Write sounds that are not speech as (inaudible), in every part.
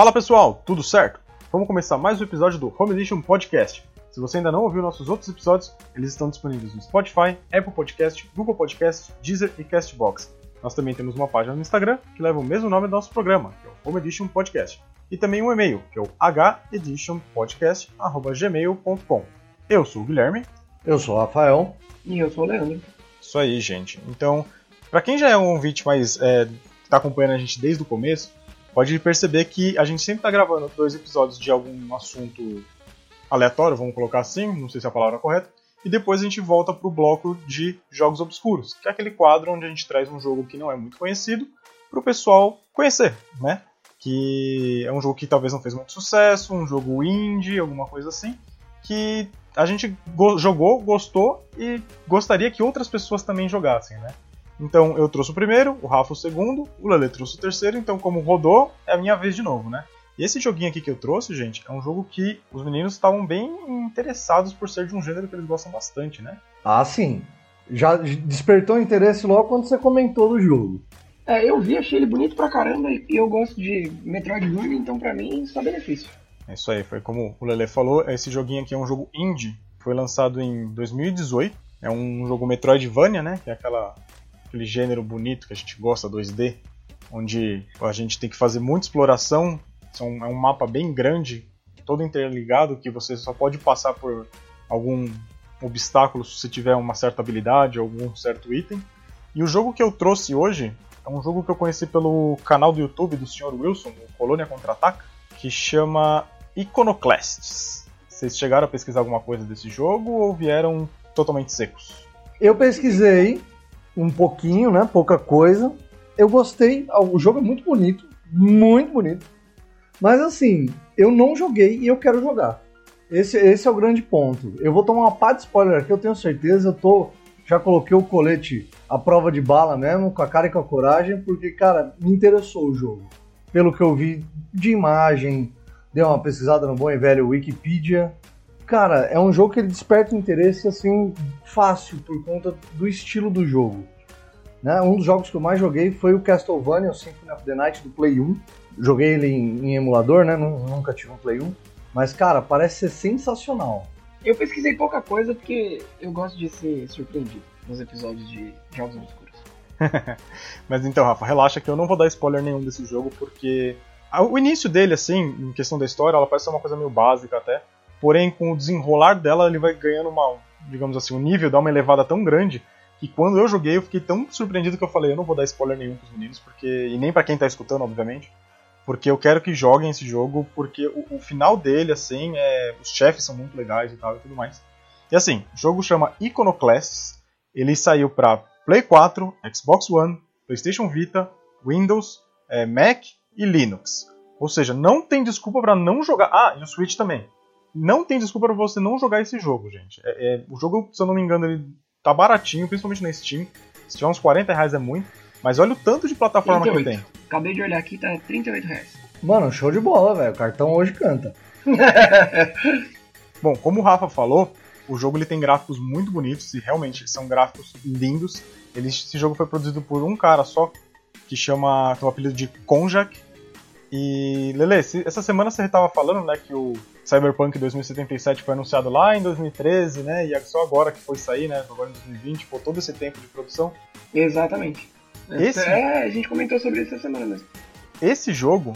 Fala pessoal, tudo certo? Vamos começar mais um episódio do Home Edition Podcast. Se você ainda não ouviu nossos outros episódios, eles estão disponíveis no Spotify, Apple Podcast, Google Podcast, Deezer e Castbox. Nós também temos uma página no Instagram que leva o mesmo nome do nosso programa, que é o Home Edition Podcast. E também um e-mail, que é o heditionpodcast.gmail.com. Eu sou o Guilherme. Eu sou o Rafael. E eu sou o Leandro. Isso aí, gente. Então, para quem já é um ouvinte mais. É, tá acompanhando a gente desde o começo, pode perceber que a gente sempre tá gravando dois episódios de algum assunto aleatório, vamos colocar assim, não sei se é a palavra correta, e depois a gente volta pro bloco de jogos obscuros, que é aquele quadro onde a gente traz um jogo que não é muito conhecido pro pessoal conhecer, né? Que é um jogo que talvez não fez muito sucesso, um jogo indie, alguma coisa assim, que a gente go jogou, gostou e gostaria que outras pessoas também jogassem, né? Então eu trouxe o primeiro, o Rafa o segundo, o Lele trouxe o terceiro, então como rodou, é a minha vez de novo, né? E esse joguinho aqui que eu trouxe, gente, é um jogo que os meninos estavam bem interessados por ser de um gênero que eles gostam bastante, né? Ah, sim. Já despertou interesse logo quando você comentou do jogo. É, eu vi, achei ele bonito pra caramba e eu gosto de Metroidvania, então pra mim só benefício. É isso aí, foi como o Lele falou, esse joguinho aqui é um jogo indie, foi lançado em 2018, é um jogo Metroidvania, né, que é aquela, aquele gênero bonito que a gente gosta, 2D, onde a gente tem que fazer muita exploração, são, é um mapa bem grande, todo interligado, que você só pode passar por algum obstáculo se tiver uma certa habilidade, algum certo item. E o jogo que eu trouxe hoje é um jogo que eu conheci pelo canal do YouTube do Sr. Wilson, o Colônia Contra-Ataca, que chama Iconoclasts. Vocês chegaram a pesquisar alguma coisa desse jogo ou vieram totalmente secos? Eu pesquisei um pouquinho, né? Pouca coisa. Eu gostei. O jogo é muito bonito, muito bonito. Mas assim, eu não joguei e eu quero jogar. Esse, esse é o grande ponto. Eu vou tomar uma pá de spoiler aqui, eu tenho certeza. Eu tô. Já coloquei o colete à prova de bala mesmo, com a cara e com a coragem, porque, cara, me interessou o jogo. Pelo que eu vi de imagem, dei uma pesquisada no bom e velho Wikipedia. Cara, é um jogo que ele desperta interesse assim fácil por conta do estilo do jogo. Né? Um dos jogos que eu mais joguei foi o Castlevania, o Symphony of the Night do Play 1. Joguei ele em, em emulador, né? Nunca tive um Play 1. Mas, cara, parece ser sensacional. Eu pesquisei pouca coisa porque eu gosto de ser surpreendido nos episódios de Jogos Obscuros. (laughs) Mas então, Rafa, relaxa que eu não vou dar spoiler nenhum desse jogo porque o início dele, assim, em questão da história, ela parece ser uma coisa meio básica até. Porém, com o desenrolar dela, ele vai ganhando uma, digamos assim, um nível, dá uma elevada tão grande que quando eu joguei eu fiquei tão surpreendido que eu falei, eu não vou dar spoiler nenhum pros meninos, porque e nem para quem tá escutando, obviamente, porque eu quero que joguem esse jogo, porque o, o, final dele, assim, é, os chefes são muito legais e tal e tudo mais. E assim, o jogo chama Iconoclasts, ele saiu para Play 4, Xbox One, PlayStation Vita, Windows, é, Mac e Linux. Ou seja, não tem desculpa para não jogar. Ah, e o Switch também. Não tem desculpa para você não jogar esse jogo, gente. É, é, o jogo, se eu não me engano, ele tá baratinho, principalmente na Steam. Se tiver uns 40 reais é muito. Mas olha o tanto de plataforma 38. que tem. Acabei de olhar aqui, tá 38 reais. Mano, show de bola, velho. O cartão hoje canta. (laughs) Bom, como o Rafa falou, o jogo ele tem gráficos muito bonitos e realmente são gráficos lindos. Ele, esse jogo foi produzido por um cara só, que chama. tem o apelido de Konjak. E, Lele, essa semana você estava falando, né, que o Cyberpunk 2077 foi anunciado lá em 2013, né, e é só agora que foi sair, né, agora em 2020, por todo esse tempo de produção. Exatamente. Esse... É, a gente comentou sobre isso essa semana mesmo. Esse jogo,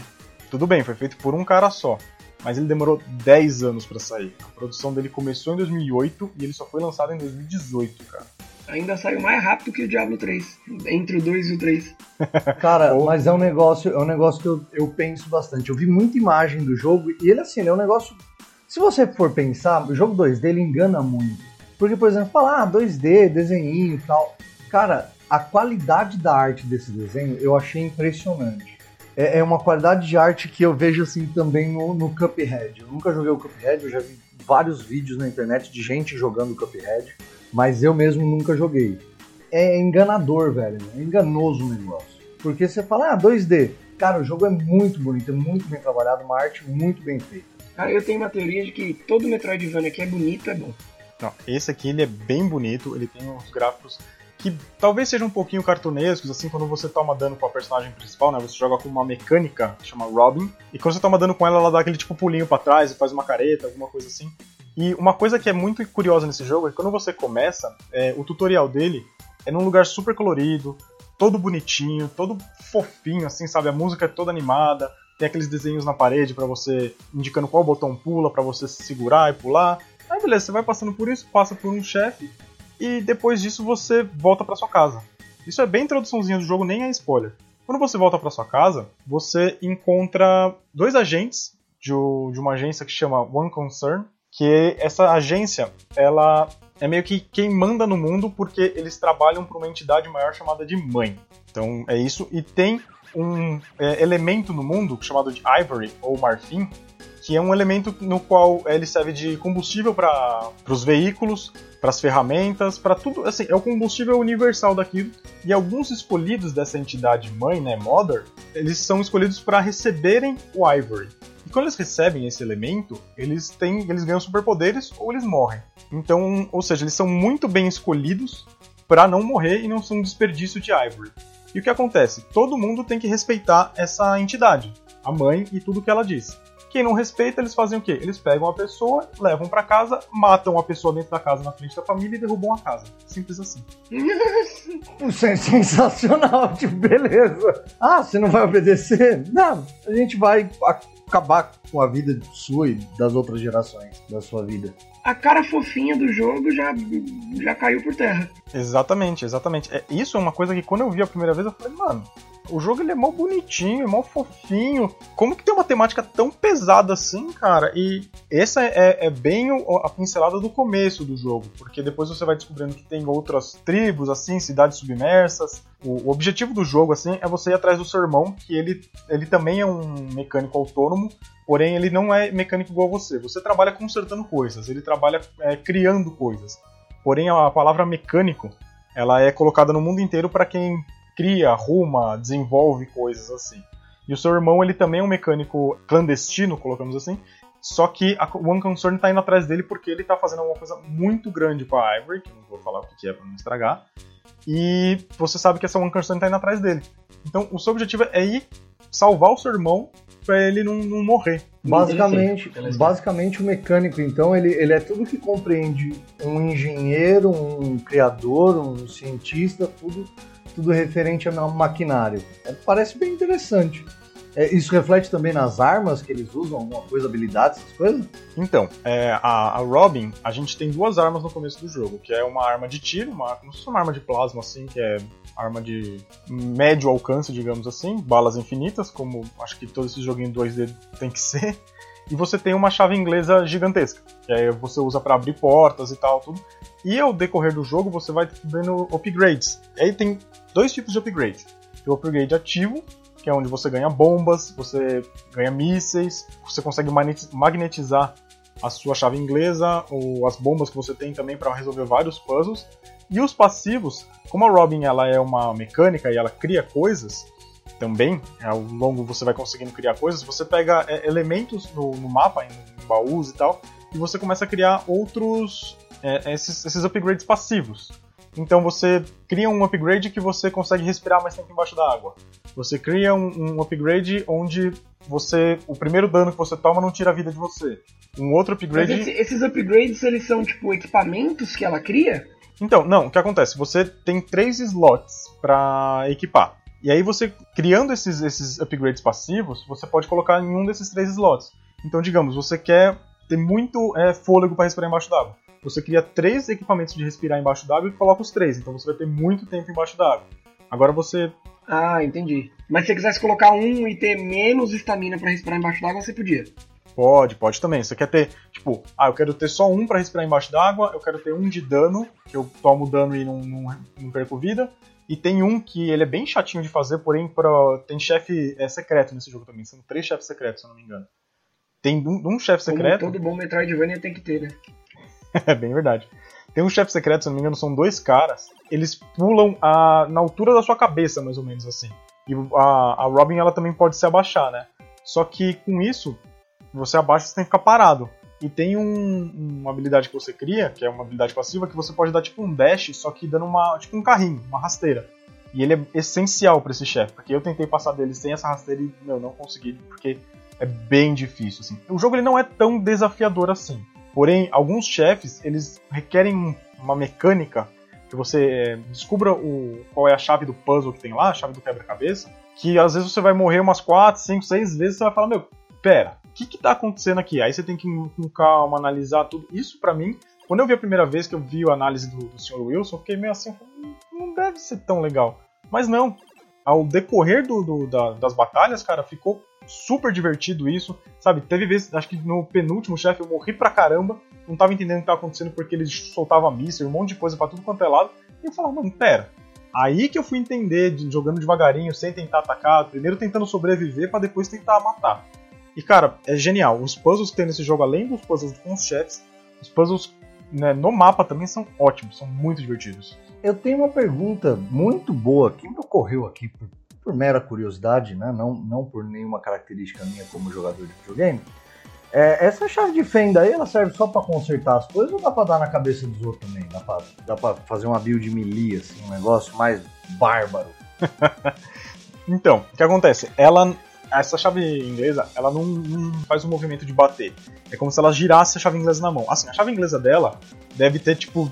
tudo bem, foi feito por um cara só, mas ele demorou 10 anos para sair. A produção dele começou em 2008 e ele só foi lançado em 2018, cara. Ainda saiu mais rápido que o Diablo 3, entre o 2 e o 3. (laughs) Cara, mas é um negócio, é um negócio que eu, eu penso bastante. Eu vi muita imagem do jogo e ele assim, ele é um negócio. Se você for pensar, o jogo 2D ele engana muito. Porque, por exemplo, falar ah, 2D, desenho e tal. Cara, a qualidade da arte desse desenho eu achei impressionante. É, é uma qualidade de arte que eu vejo assim também no, no Cuphead. Eu nunca joguei o Cuphead, eu já vi vários vídeos na internet de gente jogando o Cuphead mas eu mesmo nunca joguei. É enganador, velho. É enganoso o negócio. Porque você fala, ah, 2D. Cara, o jogo é muito bonito, é muito bem trabalhado, uma arte muito bem feita. Cara, eu tenho uma teoria de que todo Metroidvania que é bonito é bom. Não, esse aqui ele é bem bonito, ele tem uns gráficos que talvez sejam um pouquinho cartunescos, assim, quando você toma dano com a personagem principal, né? Você joga com uma mecânica que chama Robin, e quando você toma dano com ela, ela dá aquele tipo pulinho para trás e faz uma careta, alguma coisa assim. E uma coisa que é muito curiosa nesse jogo é que quando você começa, é, o tutorial dele é num lugar super colorido, todo bonitinho, todo fofinho, assim, sabe? A música é toda animada, tem aqueles desenhos na parede para você indicando qual botão pula para você segurar e pular. Aí beleza, você vai passando por isso, passa por um chefe e depois disso você volta para sua casa. Isso é bem introduçãozinha do jogo, nem é spoiler. Quando você volta para sua casa, você encontra dois agentes de, uma agência que chama One Concern, que essa agência, ela é meio que quem manda no mundo porque eles trabalham para uma entidade maior chamada de mãe. Então é isso. E tem um é, elemento no mundo chamado de Ivory ou Marfim, que é um elemento no qual ele serve de combustível para os veículos, para as ferramentas, para tudo. Assim, é o combustível universal daquilo. E alguns escolhidos dessa entidade mãe, né, Mother, eles são escolhidos para receberem o Ivory. Quando eles recebem esse elemento, eles têm, eles ganham superpoderes ou eles morrem. Então, ou seja, eles são muito bem escolhidos para não morrer e não são um desperdício de Ivory. E o que acontece? Todo mundo tem que respeitar essa entidade, a mãe e tudo que ela diz. Quem não respeita, eles fazem o quê? Eles pegam a pessoa, levam para casa, matam a pessoa dentro da casa na frente da família e derrubam a casa. Simples assim. (laughs) Isso é sensacional, tipo, beleza. Ah, você não vai obedecer? Não, a gente vai acabar com a vida sua e das outras gerações da sua vida a cara fofinha do jogo já, já caiu por terra. Exatamente, exatamente. É, isso é uma coisa que quando eu vi a primeira vez eu falei, mano, o jogo ele é mó bonitinho, mó fofinho. Como que tem uma temática tão pesada assim, cara? E essa é, é bem a pincelada do começo do jogo, porque depois você vai descobrindo que tem outras tribos, assim, cidades submersas. O, o objetivo do jogo, assim, é você ir atrás do seu irmão, que ele, ele também é um mecânico autônomo, porém ele não é mecânico igual você. Você trabalha consertando coisas, ele trabalha é, criando coisas. Porém, a palavra mecânico ela é colocada no mundo inteiro para quem cria, arruma, desenvolve coisas assim. E o seu irmão, ele também é um mecânico clandestino, colocamos assim, só que a One Concern tá indo atrás dele porque ele tá fazendo alguma coisa muito grande com a Ivory, que não vou falar o que é pra não estragar. E você sabe que essa One Concern tá indo atrás dele. Então o seu objetivo é ir salvar o seu irmão para ele não, não, morrer. Basicamente, basicamente o mecânico, então, ele, ele é tudo que compreende um engenheiro, um criador, um cientista, tudo tudo referente ao maquinário. É, parece bem interessante. É, isso reflete também nas armas que eles usam, alguma coisa, habilidades, essas coisas? Então, é, a, a, Robin, a gente tem duas armas no começo do jogo, que é uma arma de tiro, uma, como se fosse uma arma de plasma, assim, que é arma de médio alcance, digamos assim, balas infinitas, como acho que todo esse joguinho 2D tem que ser. E você tem uma chave inglesa gigantesca, que aí você usa para abrir portas e tal, tudo. E ao decorrer do jogo você vai vendo upgrades. E aí tem dois tipos de upgrade. Tem o upgrade ativo, que é onde você ganha bombas, você ganha mísseis, você consegue magnetizar a sua chave inglesa ou as bombas que você tem também para resolver vários puzzles. E os passivos, como a Robin ela é uma mecânica e ela cria coisas também, ao longo você vai conseguindo criar coisas, você pega é, elementos no, no mapa, em, baús e tal, e você começa a criar outros é, esses, esses upgrades passivos. Então você cria um upgrade que você consegue respirar mais tempo embaixo da água. Você cria um, um, upgrade onde você. O primeiro dano que você toma não tira a vida de você. Um outro upgrade. Esse, esses upgrades eles são tipo equipamentos que ela cria? Então, não, o que acontece? Você tem três slots para equipar. E aí você, criando esses, esses upgrades passivos, você pode colocar em um desses três slots. Então, digamos, você quer ter muito é, fôlego para respirar embaixo d'água você cria três equipamentos de respirar embaixo d'água e coloca os três. Então você vai ter muito tempo embaixo d'água. Agora você. Ah, entendi. Mas se você quisesse colocar um e ter menos estamina para respirar embaixo d'água, você podia. Pode, pode também. Você quer ter, tipo, ah, eu quero ter só um para respirar embaixo d'água, eu quero ter um de dano, que eu tomo dano e não, não, não perco vida. E tem um que ele é bem chatinho de fazer, porém pra, tem chefe é, secreto nesse jogo também. São três chefes secretos, se eu não me engano. Tem um, um chefe secreto. Como todo bom Metroidvania tem que ter, né? (laughs) é bem verdade. Tem um chefe secreto, se não me engano, são dois caras. Eles pulam a, na altura da sua cabeça, mais ou menos assim. E a, a Robin ela também pode se abaixar, né? Só que com isso, você abaixa, você tem que ficar parado. e tem um, uma habilidade que você cria, que é uma habilidade passiva, que você pode dar tipo um dash, só que dando uma, tipo um carrinho, uma rasteira. E ele é essencial para esse chefe, porque eu tentei passar dele sem essa rasteira e, meu, não consegui, porque é bem difícil, assim. O jogo ele não é tão desafiador assim. Porém, alguns chefes, eles requerem uma mecânica que você é, descubra o, qual é a chave do puzzle que tem lá, a chave do quebra-cabeça, que às vezes você vai morrer umas 4, 5, 6 vezes você vai falar, meu, pera, o que que tá acontecendo aqui? Aí você tem que com calma analisar tudo. Isso para mim, quando eu vi a primeira vez que eu vi a análise do, do Sr. Wilson, eu fiquei meio assim, não deve ser tão legal. Mas não, ao decorrer do, do da, das batalhas, cara, ficou super divertido isso, sabe? Teve vezes, acho que no penúltimo chefe eu morri pra caramba, não tava entendendo o que tava acontecendo porque eles soltavam míssil, um monte de coisa pra tudo quanto é lado, e eu falava, mano, pera. Aí que eu fui entender, jogando devagarinho, sem tentar atacar, primeiro tentando sobreviver para depois tentar matar. E cara, é genial. Os puzzles que tem nesse jogo, além dos puzzles com os chefes, os puzzles né, no mapa também são ótimos, são muito divertidos. Eu tenho uma pergunta muito boa que me ocorreu aqui por, por mera curiosidade, né? não, não por nenhuma característica minha como jogador de videogame. É, essa chave de fenda aí, ela serve só para consertar as coisas ou dá pra dar na cabeça dos outros também? Dá pra, dá pra fazer uma build melee, assim, um negócio mais bárbaro? (laughs) então, o que acontece? Ela, essa chave inglesa, ela não, não, faz um movimento de bater. É como se ela girasse a chave inglesa na mão. Assim, a chave inglesa dela deve ter, tipo,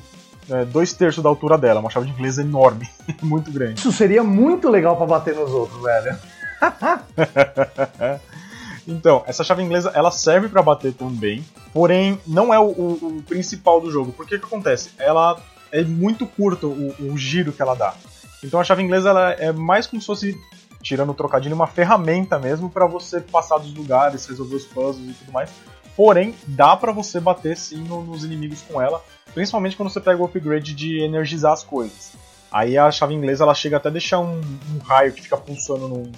é, dois terços da altura dela. Uma chave de inglesa enorme. (laughs) muito grande. Isso seria muito legal para bater nos outros, velho. (laughs) Então, essa chave inglesa ela serve para bater também, porém não é o, o, o principal do jogo. Porque que acontece? Ela é muito curto o, o, giro que ela dá. Então a chave inglesa ela é mais como se fosse, tirando o trocadilho, uma ferramenta mesmo para você passar dos lugares, resolver os puzzles e tudo mais. Porém, dá para você bater sim nos inimigos com ela, principalmente quando você pega o upgrade de energizar as coisas. Aí a chave inglesa ela chega até a deixar um, um raio que fica pulsando no,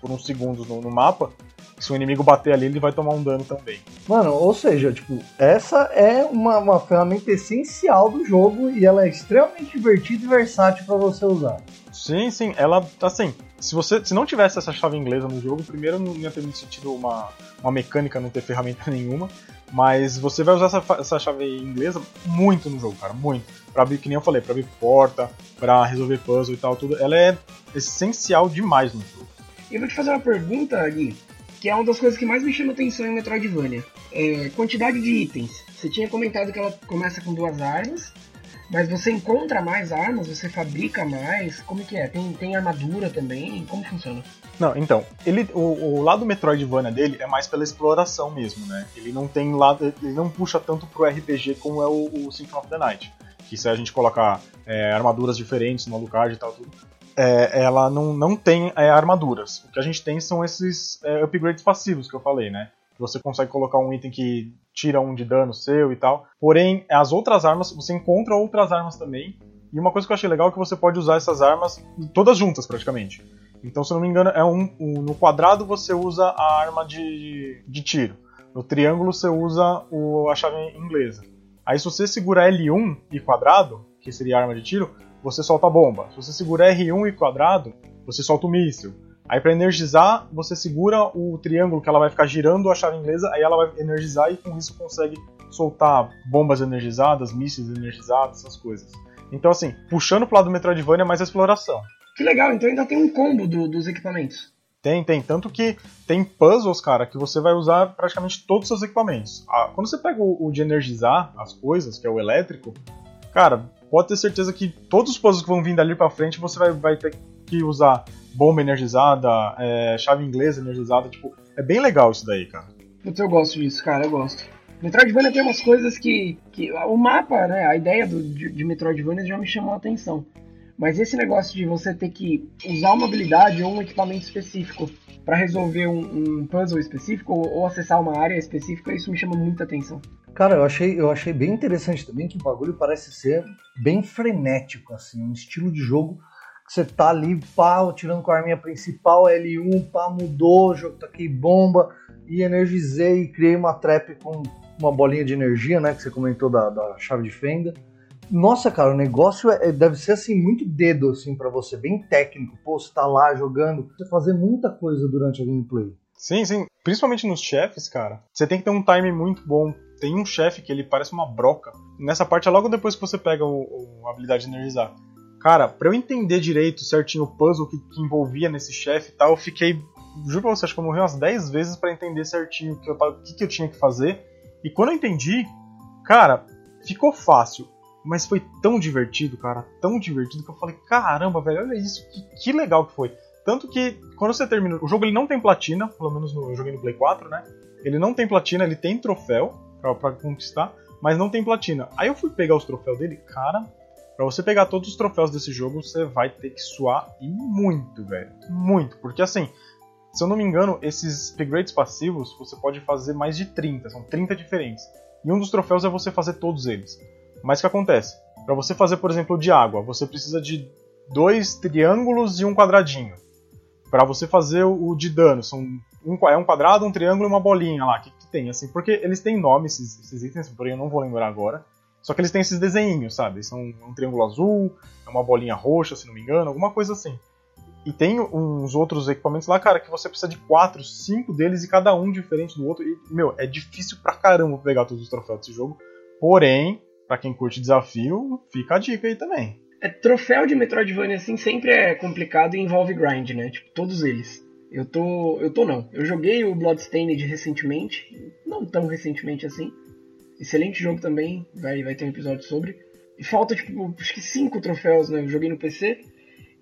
por uns segundos no, no mapa, se o inimigo bater ali, ele vai tomar um dano também. Mano, ou seja, tipo, essa é uma, uma ferramenta essencial do jogo e ela é extremamente divertida e versátil para você usar. Sim, sim, ela, assim, se você se não tivesse essa chave inglesa no jogo, primeiro não ia ter muito sentido uma, uma mecânica não ter ferramenta (laughs) nenhuma, mas você vai usar essa, essa chave inglesa muito no jogo, cara, muito. Pra abrir, que nem eu falei, pra abrir porta, pra resolver puzzle e tal, tudo. Ela é essencial demais no jogo. E eu vou te fazer uma pergunta, Gui, que é uma das coisas que mais me chama atenção em Metroidvania. É quantidade de itens. Você tinha comentado que ela começa com duas armas, mas você encontra mais armas, você fabrica mais, como que é? Tem, tem armadura também? Como funciona? Não, então, ele, o, o lado Metroidvania dele é mais pela exploração mesmo, né? Ele não tem lado, ele não puxa tanto pro RPG como é o, o Symphony of the Night. Que se a gente colocar é, armaduras diferentes no Alucard e tal, tudo, é, ela não, não tem é, armaduras. O que a gente tem são esses é, upgrades passivos que eu falei, né? Você consegue colocar um item que tira um de dano seu e tal. Porém, as outras armas, você encontra outras armas também. E uma coisa que eu achei legal é que você pode usar essas armas todas juntas, praticamente. Então, se eu não me engano, é um, um no quadrado você usa a arma de, de tiro. No triângulo você usa o, a chave inglesa. Aí, se você segura L1 e quadrado, que seria a arma de tiro, você solta a bomba. Se você segura R1 e quadrado, você solta o míssil. Aí para energizar, você segura o triângulo que ela vai ficar girando a chave inglesa, aí ela vai energizar e com isso consegue soltar bombas energizadas, mísseis energizados, essas coisas. Então assim, puxando pro lado do Metroidvania é mais exploração. Que legal, então ainda tem um combo do, dos equipamentos. Tem, tem. Tanto que tem puzzles, cara, que você vai usar praticamente todos os seus equipamentos. Ah, quando você pega o, o de energizar as coisas, que é o elétrico, cara, pode ter certeza que todos os puzzles que vão vir dali pra frente você vai, vai ter que usar bomba energizada, é, chave inglesa energizada, tipo, é bem legal isso daí, cara. Putz, eu gosto disso, cara, eu gosto. Metroidvania tem umas coisas que, que o mapa, né, a ideia do, de, de Metroidvania já me chamou a atenção. Mas esse negócio de você ter que usar uma habilidade ou um equipamento específico para resolver um, um, puzzle específico ou, ou, acessar uma área específica, isso me chama muita atenção. Cara, eu achei, eu achei bem interessante também que o bagulho parece ser bem frenético, assim, um estilo de jogo que você tá ali, pá, tirando com a arminha principal, L1, pá, mudou, jogo tá aqui, bomba, e energizei e criei uma trap com uma bolinha de energia, né, que você comentou da, da chave de fenda. Nossa, cara, o negócio é, deve ser assim muito dedo assim para você, bem técnico. Pô, você tá lá jogando, você fazer muita coisa durante a gameplay. Sim, sim. Principalmente nos chefes, cara. Você tem que ter um time muito bom tem um chefe que ele parece uma broca. Nessa parte é logo depois que você pega o, o a habilidade de energizar. Cara, pra eu entender direito certinho o puzzle que, que envolvia nesse chefe e tal, eu fiquei. Juro pra você, acho que eu morri umas 10 vezes para entender certinho o que, que, que eu tinha que fazer. E quando eu entendi, cara, ficou fácil. Mas foi tão divertido, cara, tão divertido que eu falei, caramba, velho, olha isso, que, que legal que foi. Tanto que quando você termina. O jogo ele não tem platina, pelo menos no, eu joguei no Play 4, né? Ele não tem platina, ele tem troféu pra conquistar, mas não tem platina. Aí eu fui pegar os troféus dele, cara, Pra você pegar todos os troféus desse jogo, você vai ter que suar e muito, velho. Muito. Porque assim, se eu não me engano, esses upgrades passivos você pode fazer mais de 30, são 30 diferentes. E um dos troféus é você fazer todos eles. Mas o que acontece? Para você fazer, por exemplo, o de água, você precisa de dois triângulos e um quadradinho. Para você fazer o de dano, são um, é um quadrado, um triângulo e uma bolinha lá. Que, que tem? Assim, porque eles têm nome, esses, esses itens, porém eu não vou lembrar agora. Só que eles têm esses desenhinhos, sabe? São um triângulo azul, é uma bolinha roxa, se não me engano, alguma coisa assim. E tem uns outros equipamentos lá, cara, que você precisa de quatro, cinco deles e cada um diferente do outro. E, meu, é difícil pra caramba pegar todos os troféus desse jogo. Porém, para quem curte desafio, fica a dica aí também. É, troféu de Metroidvania assim sempre é complicado e envolve grind, né? Tipo, todos eles. Eu tô. Eu tô não. Eu joguei o Bloodstained recentemente. Não tão recentemente assim. Excelente jogo também, vai, vai ter um episódio sobre. E falta, tipo, acho que cinco troféus, né? Eu joguei no PC.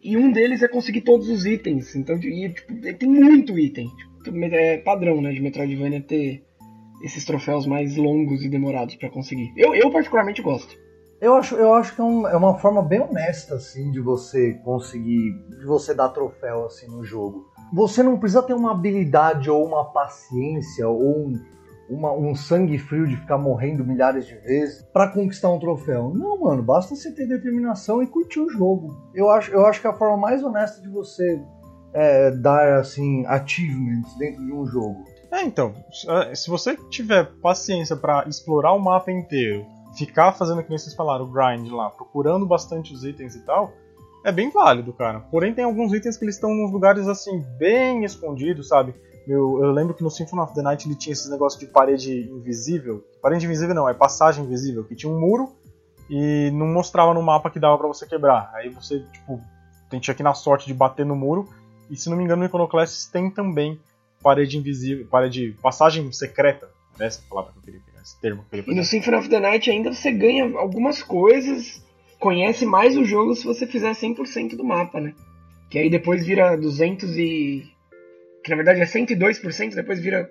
E um deles é conseguir todos os itens. Então, e, tipo, tem muito item. Tipo, é padrão, né, de Metroidvania ter esses troféus mais longos e demorados para conseguir. Eu, eu particularmente gosto. Eu acho, eu acho que é, um, é, uma forma bem honesta, assim, de você conseguir, de você dar troféu, assim, no jogo. Você não precisa ter uma habilidade ou uma paciência ou um, uma, um sangue frio de ficar morrendo milhares de vezes para conquistar um troféu. Não, mano, basta você ter determinação e curtir o jogo. Eu acho, eu acho que é a forma mais honesta de você é, dar assim achievements dentro de um jogo. É, então, se você tiver paciência para explorar o mapa inteiro, ficar fazendo que vocês falaram, o grind lá, procurando bastante os itens e tal, é bem válido, cara. Porém, tem alguns itens que eles estão nos lugares assim, bem escondidos, sabe? Eu, eu, lembro que no Symphony of the Night ele tinha esse negócio de parede invisível. Parede invisível não, é passagem invisível, que tinha um muro e não mostrava no mapa que dava para você quebrar. Aí você, tipo, tinha que ir na sorte de bater no muro. E se não me engano, no Iconoclasts tem também parede invisível, parede, passagem secreta. Né? Essa palavra que eu queria pegar, esse termo que eu queria pegar. E no Symphony of the Night ainda você ganha algumas coisas, conhece mais o jogo se você fizer 100% do mapa, né? Que aí depois vira 200 e que na verdade é 102%, depois vira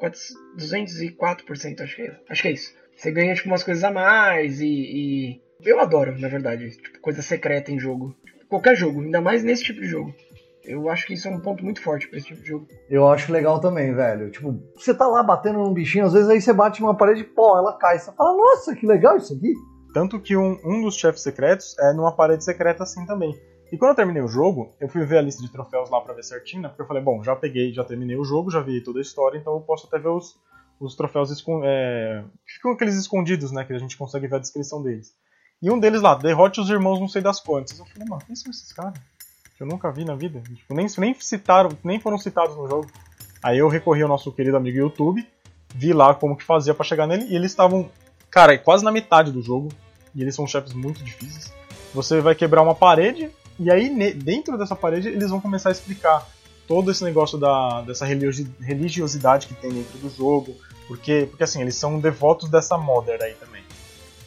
204%, acho que é, acho que é isso. Você ganha tipo umas coisas a mais e, e... eu adoro, na verdade, tipo, coisa secreta em jogo. Qualquer jogo, ainda mais nesse tipo de jogo. Eu acho que isso é um ponto muito forte pra esse tipo de jogo. Eu acho legal também, velho. Tipo, você tá lá batendo num bichinho, às vezes aí você bate numa parede e pô, ela cai. Você fala, nossa, que legal isso aqui. Tanto que um, um dos chefes secretos é numa parede secreta assim também. E quando eu terminei o jogo, eu fui ver a lista de troféus lá pra ver certinho, né? Porque eu falei, bom, já peguei, já terminei o jogo, já vi toda a história, então eu posso até ver os, os troféus é, ficam aqueles escondidos, né? Que a gente consegue ver a descrição deles. E um deles lá, derrote os irmãos não sei das quantas. Eu falei, mano, quem são esses caras? Que eu nunca vi na vida. Tipo, nem, nem citaram, nem foram citados no jogo. Aí eu recorri ao nosso querido amigo YouTube, vi lá como que fazia para chegar nele, e eles estavam, cara, quase na metade do jogo. E eles são chefes muito difíceis. Você vai quebrar uma parede, e aí, dentro dessa parede, eles vão começar a explicar todo esse negócio da, dessa religiosidade que tem dentro do jogo. Porque, porque assim, eles são devotos dessa Mother aí também.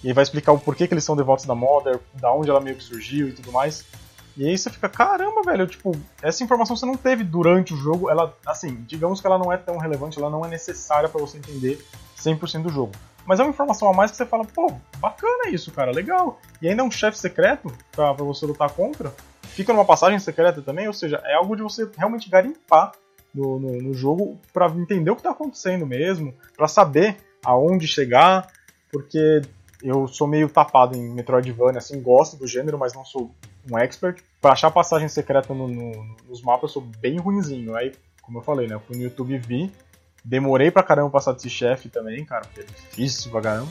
E aí vai explicar o porquê que eles são devotos da Mother, da onde ela meio que surgiu e tudo mais. E aí você fica, caramba, velho, tipo, essa informação você não teve durante o jogo, ela, assim, digamos que ela não é tão relevante, ela não é necessária para você entender 100% do jogo. Mas é uma informação a mais que você fala, pô, bacana isso, cara, legal. E ainda é um chefe secreto pra, pra você lutar contra. Fica numa passagem secreta também, ou seja, é algo de você realmente garimpar no, no, no jogo para entender o que tá acontecendo mesmo, para saber aonde chegar, porque eu sou meio tapado em Metroidvania, assim, gosto do gênero, mas não sou um expert. Pra achar passagem secreta no, no, nos mapas, eu sou bem ruinzinho. Aí, como eu falei, né, eu fui no YouTube e vi, Demorei pra caramba passar desse chefe também, cara, porque é difícil pra caramba.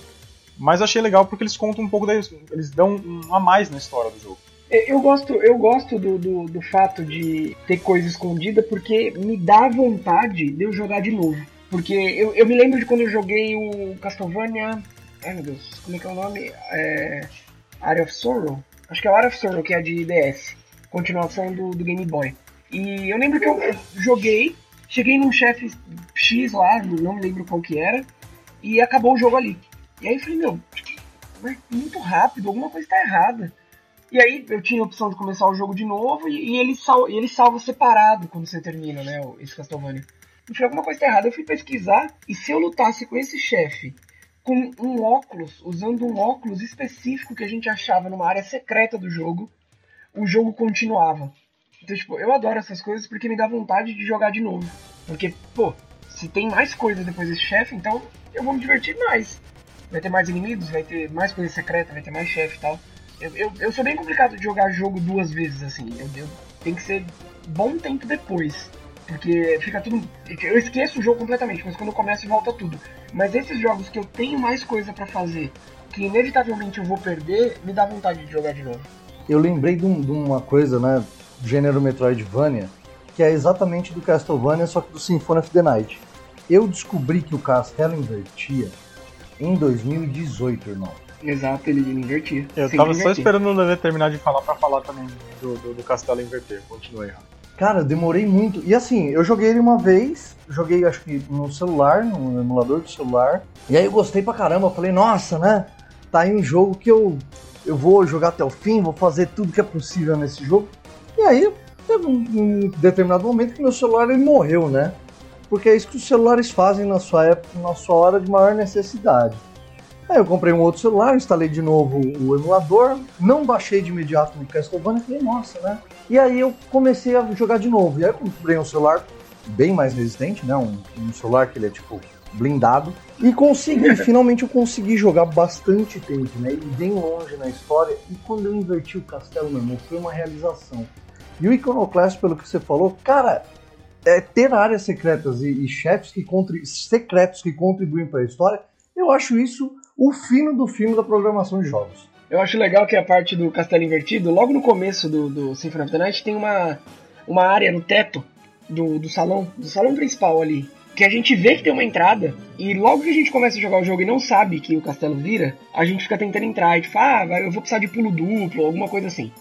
Mas achei legal porque eles contam um pouco da. Eles dão um a mais na história do jogo. Eu gosto, eu gosto do, do, do, fato de ter coisa escondida porque me dá vontade de eu jogar de novo. Porque eu, eu me lembro de quando eu joguei o Castlevania Ai meu Deus, como é que é o nome? É. Area of Sorrow? Acho que é o Area of Sorrow, que é de DS. Continuação do, do Game Boy. E eu lembro que eu joguei, cheguei num chefe X lá, não me lembro qual que era, e acabou o jogo ali. E aí eu falei, meu, muito rápido, alguma coisa tá errada. E aí eu tinha a opção de começar o jogo de novo e, e ele, sal, ele salva separado quando você termina, né, esse Castlevania. Eu falei, alguma coisa tá errada. Eu fui pesquisar e se eu lutasse com esse chefe com um óculos, usando um óculos específico que a gente achava numa área secreta do jogo, o jogo continuava. Então, tipo, eu adoro essas coisas porque me dá vontade de jogar de novo. Porque, pô, se tem mais coisas depois desse chefe, então eu vou me divertir mais. Vai ter mais inimigos, vai ter mais coisa secreta, vai ter mais chefe e tal. Eu, eu, eu, sou bem complicado de jogar jogo duas vezes, assim. Eu, eu, tem que ser bom tempo depois. Porque fica tudo. Eu esqueço o jogo completamente, mas quando eu começo volta tudo. Mas esses jogos que eu tenho mais coisa para fazer, que inevitavelmente eu vou perder, me dá vontade de jogar de novo. Eu lembrei de, um, de uma coisa, né? Gênero Metroidvania, que é exatamente do Castlevania, só que do Symphony of the Night. Eu descobri que o castelo invertia em 2018, irmão. Exato, ele invertia. Eu tava só esperando o Lelê terminar de falar para falar também do, do, do castelo inverter. Continua aí, Cara, demorei muito. E assim, eu joguei ele uma vez, joguei acho que no celular, no emulador do celular. E aí eu gostei pra caramba. Eu falei, nossa, né? Tá aí um jogo que eu, eu vou jogar até o fim, vou fazer tudo que é possível nesse jogo. E aí, teve um, um determinado momento que meu celular ele morreu, né? Porque é isso que os celulares fazem na sua época, na sua hora de maior necessidade. Aí eu comprei um outro celular, instalei de novo o emulador, não baixei de imediato no Castlevania, falei, nossa, né? E aí eu comecei a jogar de novo. E aí eu comprei um celular bem mais resistente, né? Um, um celular que ele é tipo blindado. E consegui, (laughs) finalmente eu consegui jogar bastante tempo, né? E bem longe na história. E quando eu inverti o castelo, meu irmão, foi uma realização. E o Iconoclast, pelo que você falou, cara, é, ter áreas secretas e, e chefes que secretos que contribuem para a história, eu acho isso o fino do fino da programação de jogos. Eu acho legal que a parte do castelo invertido, logo no começo do, do Symphony of the Night, tem uma, uma área no teto do, do salão, do salão principal ali, que a gente vê que tem uma entrada, e logo que a gente começa a jogar o jogo e não sabe que o castelo vira, a gente fica tentando entrar, e tipo, ah, eu vou precisar de pulo duplo, alguma coisa assim.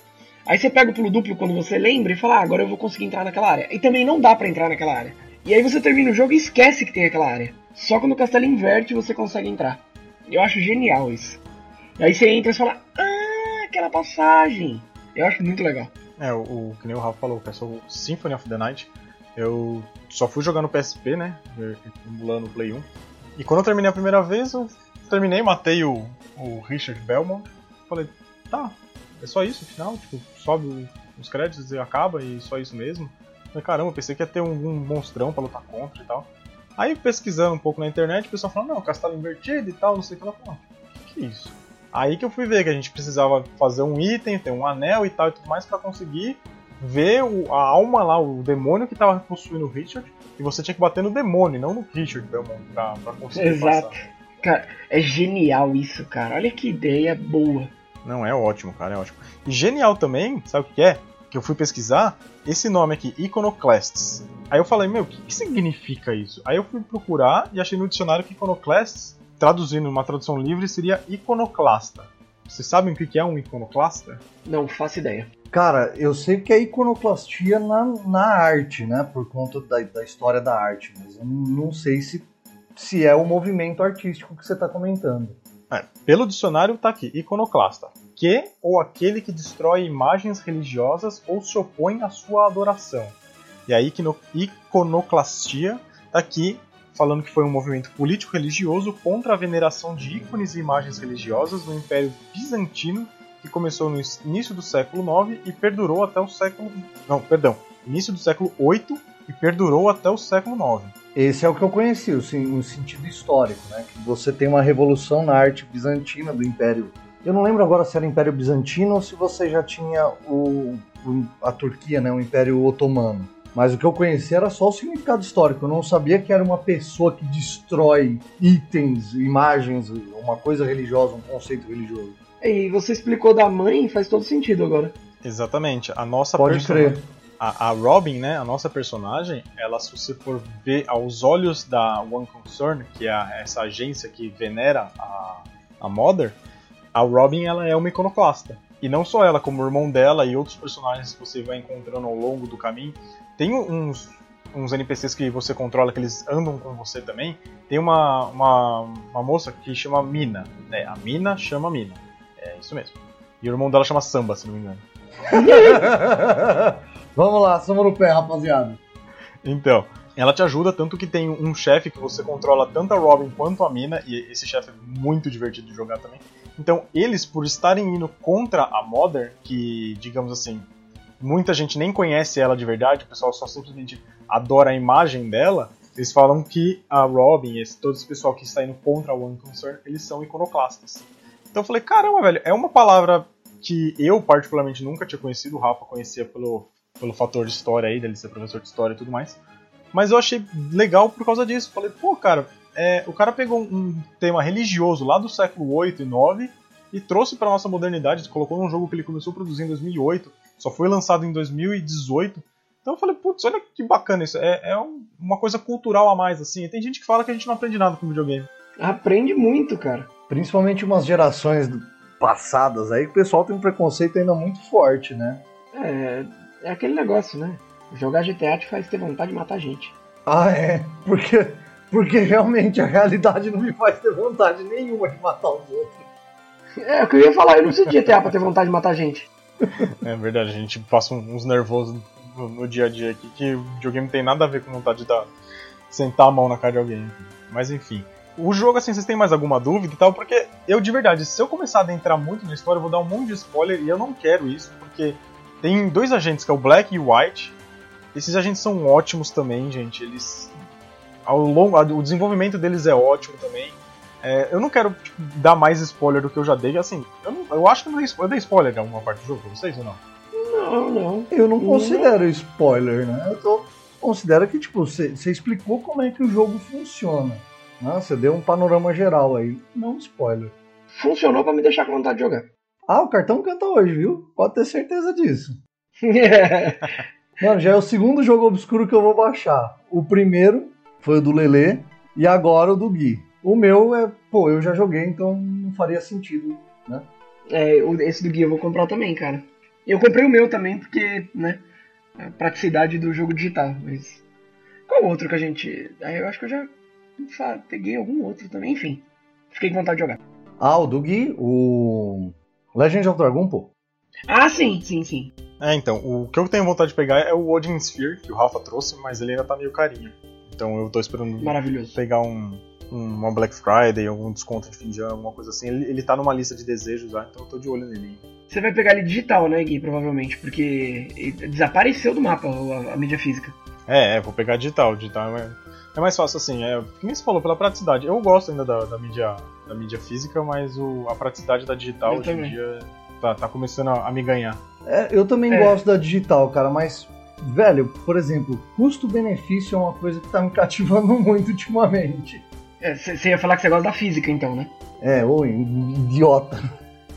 Aí você pega o pulo duplo quando você lembra e fala, ah, agora eu vou conseguir entrar naquela área. E também não dá para entrar naquela área. E aí você termina o jogo e esquece que tem aquela área. Só quando o castelo inverte você consegue entrar. Eu acho genial isso. E aí você entra e fala, ah, aquela passagem. Eu acho muito legal. É, o, o que nem o Rafa falou, que é o Symphony of the Night. Eu só fui jogar no PSP, né? Emulando o Play 1. E quando eu terminei a primeira vez, eu terminei, matei o, o Richard Belmont. Falei, tá, é só isso, final, tipo, sobe os créditos e acaba e só isso mesmo. Falei, caramba, pensei que ia ter um, um monstrão pra lutar contra e tal. Aí pesquisando um pouco na internet, o pessoal falou, não, castelo invertido e tal, não sei o que. Eu falei, que, que é isso? Aí que eu fui ver que a gente precisava fazer um item, ter um anel e tal e tudo mais para conseguir ver o, a alma lá, o demônio que tava possuindo o Richard. E você tinha que bater no demônio, não no Richard Belmont, pra, pra conseguir Exato. passar. Cara, é genial isso, cara. Olha que ideia boa. Não, é ótimo, cara, é ótimo. E genial também, sabe o que é? Que eu fui pesquisar esse nome aqui, Iconoclasts. Aí eu falei, meu, o que, que significa isso? Aí eu fui procurar e achei no dicionário que Iconoclasts, traduzindo uma tradução livre, seria iconoclasta. Vocês sabem o que é um iconoclasta? Não faço ideia. Cara, eu sei que é iconoclastia na, na arte, né? Por conta da, da história da arte, mas eu não sei se, se é o movimento artístico que você está comentando. É, pelo dicionário tá aqui, iconoclasta. Que ou aquele que destrói imagens religiosas ou se opõe à sua adoração. E aí, iconoclastia tá aqui falando que foi um movimento político-religioso contra a veneração de ícones e imagens religiosas no Império Bizantino, que começou no início do século IX e perdurou até o século. Não, perdão, início do século VIII e perdurou até o século IX. Esse é o que eu conheci, o, o sentido histórico, né? Que você tem uma revolução na arte bizantina do Império. Eu não lembro agora se era Império Bizantino ou se você já tinha o, o, a Turquia, né? O Império Otomano. Mas o que eu conheci era só o significado histórico. Eu não sabia que era uma pessoa que destrói itens, imagens, uma coisa religiosa, um conceito religioso. E você explicou da mãe, faz todo sentido agora. Exatamente. A nossa Pode crer a, a, Robin, né, a nossa personagem, ela, se você for ver aos olhos da One Concern, que é essa agência que venera a, a Mother, a Robin ela é uma iconoclasta. E não só ela, como o irmão dela e outros personagens que você vai encontrando ao longo do caminho. Tem uns, uns NPCs que você controla, que eles andam com você também. Tem uma, uma, uma moça que chama Mina. É, a Mina chama Mina. É isso mesmo. E o irmão dela chama Samba, se não me engano. (laughs) Vamos lá, somos no pé, rapaziada. Então, ela te ajuda, tanto que tem um chefe que você controla tanto a Robin quanto a Mina, e esse chefe é muito divertido de jogar também. Então, eles, por estarem indo contra a Modern, que, digamos assim, muita gente nem conhece ela de verdade, o pessoal só simplesmente adora a imagem dela, eles falam que a Robin, esse, todo esse pessoal que está indo contra a One Concern, eles são iconoclastas. Então eu falei, caramba, velho, é uma palavra que eu particularmente nunca tinha conhecido, o Rafa conhecia pelo, pelo fator de história aí, dele ser professor de história e tudo mais. Mas eu achei legal por causa disso. Falei, pô, cara, é, o cara pegou um tema religioso lá do século 8 e 9 e trouxe para nossa modernidade, colocou num jogo que ele começou a produzir em 2008, só foi lançado em 2018. Então eu falei, putz, olha que bacana isso. É, é um, uma coisa cultural a mais, assim. E tem gente que fala que a gente não aprende nada com videogame. Aprende muito, cara. Principalmente umas gerações passadas aí, que o pessoal tem um preconceito ainda muito forte, né? É, é aquele negócio, né? Jogar GTA te faz ter vontade de matar gente. Ah, é. Porque, porque realmente a realidade não me faz ter vontade nenhuma de matar os outros. É, o que eu ia falar, eu não sei GTA pra ter vontade de matar gente. É verdade, a gente passa uns nervosos no, no dia a dia aqui que o videogame tem nada a ver com vontade de dar, sentar a mão na cara de alguém. Mas enfim. O jogo, assim, vocês têm mais alguma dúvida e tal? Porque eu, de verdade, se eu começar a adentrar muito na história, eu vou dar um monte de spoiler e eu não quero isso, porque tem dois agentes, que é o Black e o White. Esses agentes são ótimos também, gente. Eles. Ao longo, o desenvolvimento deles é ótimo também. É, eu não quero tipo, dar mais spoiler do que eu já dei. Assim, eu, não, eu acho que não dei, eu dei spoiler em alguma parte do jogo pra vocês ou não? Não, não. Eu não considero spoiler, né? Eu tô, considero que, tipo, você explicou como é que o jogo funciona. Né? Você deu um panorama geral aí. Não spoiler. Funcionou pra me deixar com vontade de jogar. Ah, o cartão canta hoje, viu? Pode ter certeza disso. (laughs) Mano, já é o segundo jogo obscuro que eu vou baixar. O primeiro foi o do Lele e agora o do Gui. O meu é, pô, eu já joguei, então não faria sentido, né? É, esse do Gui eu vou comprar também, cara. Eu comprei o meu também, porque, né, a praticidade do jogo digital, mas... Qual outro que a gente... Eu acho que eu já peguei algum outro também, enfim. Fiquei com vontade de jogar. Ah, o do Gui, o... Legend of Dragon, pô. Ah, sim, sim, sim. É, então, o que eu tenho vontade de pegar é o Odin Sphere, que o Rafa trouxe, mas ele ainda tá meio carinho. Então eu tô esperando Maravilhoso. pegar um, um, uma Black Friday, algum desconto de fim de ano, alguma coisa assim. Ele, ele tá numa lista de desejos já, então eu tô de olho nele. Você vai pegar ele digital, né, Gui? Provavelmente, porque desapareceu do mapa a, a mídia física. É, é, vou pegar digital. Digital é, é mais fácil assim, é, como você falou, pela praticidade. Eu gosto ainda da, da mídia, da mídia física, mas o, a praticidade da digital Eu hoje também. em dia tá, tá começando a, a me ganhar. É, eu também É. gosto da digital, cara, mas, velho, por exemplo, custo-benefício é uma coisa que tá me (laughs) cativando muito ultimamente. Você ia falar que você gosta da física, então, né? É, ô, idiota.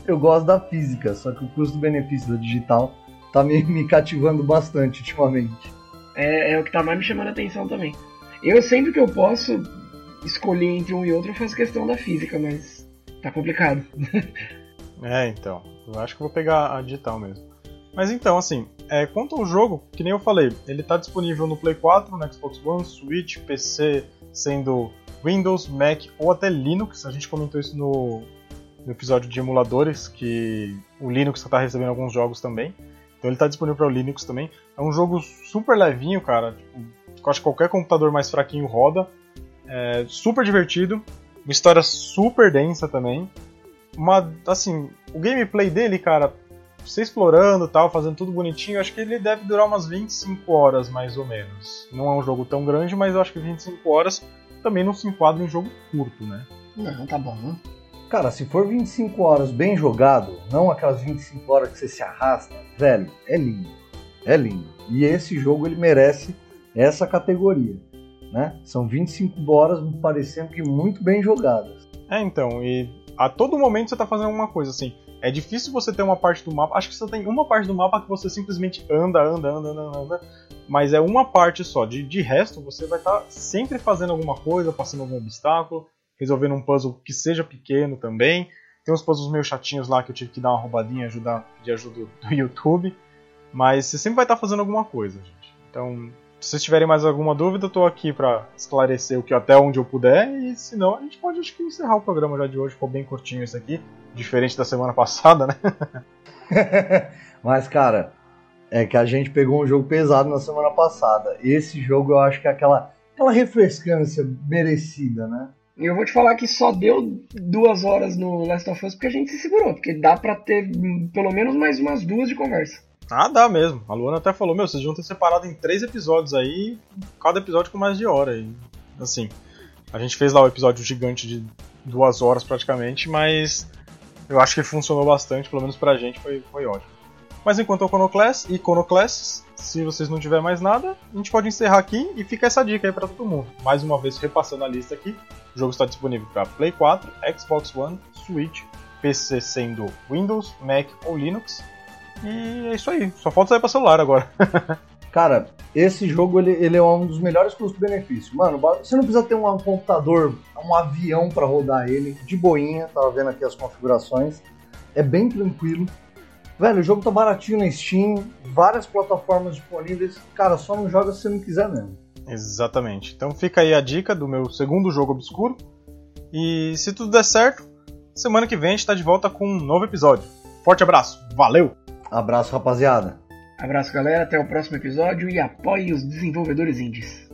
Eu gosto da física, só que o custo-benefício da digital tá me, me cativando bastante ultimamente. É, é o que tá mais me chamando a atenção também. Eu sempre que eu posso escolher entre um e outro, eu faço questão da física, mas tá complicado. (laughs) É, então. Eu acho que vou pegar a digital mesmo. Mas então, assim, é, quanto ao jogo, que nem eu falei, ele tá disponível no Play 4, no Xbox One, Switch, PC, sendo Windows, Mac ou até Linux. A gente comentou isso no, no episódio de emuladores, que o Linux tá recebendo alguns jogos também. Então ele tá disponível para o Linux também. É um jogo super levinho, cara. Tipo, eu acho que qualquer computador mais fraquinho roda. É super divertido. Uma história super densa também. Uma, assim, o gameplay dele, cara, você explorando e tal, fazendo tudo bonitinho, acho que ele deve durar umas 25 horas mais ou menos. Não é um jogo tão grande, mas eu acho que 25 horas também não se enquadra em jogo curto, né? Não, tá bom, né? Cara, se for 25 horas bem jogado, não aquelas 25 horas que você se arrasta, velho, é lindo. É lindo. E esse jogo ele merece essa categoria, né? São 25 horas me parecendo que muito bem jogadas. É, então, e a todo momento você tá fazendo alguma coisa, assim. É difícil você ter uma parte do mapa. Acho que você tem uma parte do mapa que você simplesmente anda, anda, anda, anda, anda. Mas é uma parte só. De, de resto, você vai estar sempre fazendo alguma coisa, passando algum obstáculo, resolvendo um puzzle que seja pequeno também. Tem uns puzzles meio chatinhos lá que eu tive que dar uma roubadinha ajudar, de ajuda do (laughs) YouTube. Mas você sempre vai estar fazendo alguma coisa, gente. Então, se vocês tiverem mais alguma dúvida, eu tô aqui para esclarecer o que até onde eu puder. E se não, a gente pode acho que encerrar o programa já de hoje. Ficou bem curtinho esse aqui, diferente da semana (laughs) passada, né? (laughs) Mas, cara, é que a gente pegou um jogo pesado na semana passada. Esse jogo eu acho que é aquela, aquela refrescância merecida, né? E eu vou te falar que só deu duas horas no Last of Us porque a gente se segurou, porque dá pra ter pelo menos mais umas duas de conversa. Ah, dá mesmo. A Luana até falou, meu, vocês vão ter separado em três episódios aí, cada episódio com mais de hora. E, assim, a gente fez lá o episódio gigante de duas horas praticamente, mas eu acho que funcionou bastante, pelo menos pra gente foi, foi ótimo. Mas enquanto o Iconoclass, Iconoclass, se vocês não tiver mais nada, a gente pode encerrar aqui e fica essa dica aí para todo mundo. Mais uma vez repassando a lista aqui, o jogo está disponível para Play 4, Xbox One, Switch, PC sendo Windows, Mac ou Linux e é isso aí, só falta sair pra celular agora. (laughs) Cara, esse jogo ele, ele é um dos melhores custo-benefício. Mano, você não precisa ter um, um computador, um avião para rodar ele, de boinha, tava vendo aqui as configurações. É bem tranquilo. Velho, o jogo tá baratinho na Steam, várias plataformas disponíveis. Cara, só não joga se você não quiser mesmo. Exatamente. Então fica aí a dica do meu segundo jogo obscuro. E se tudo der certo, semana que vem a gente tá de volta com um novo episódio. Forte abraço, valeu! Abraço, rapaziada. Abraço, galera. Até o próximo episódio e apoie os desenvolvedores indies.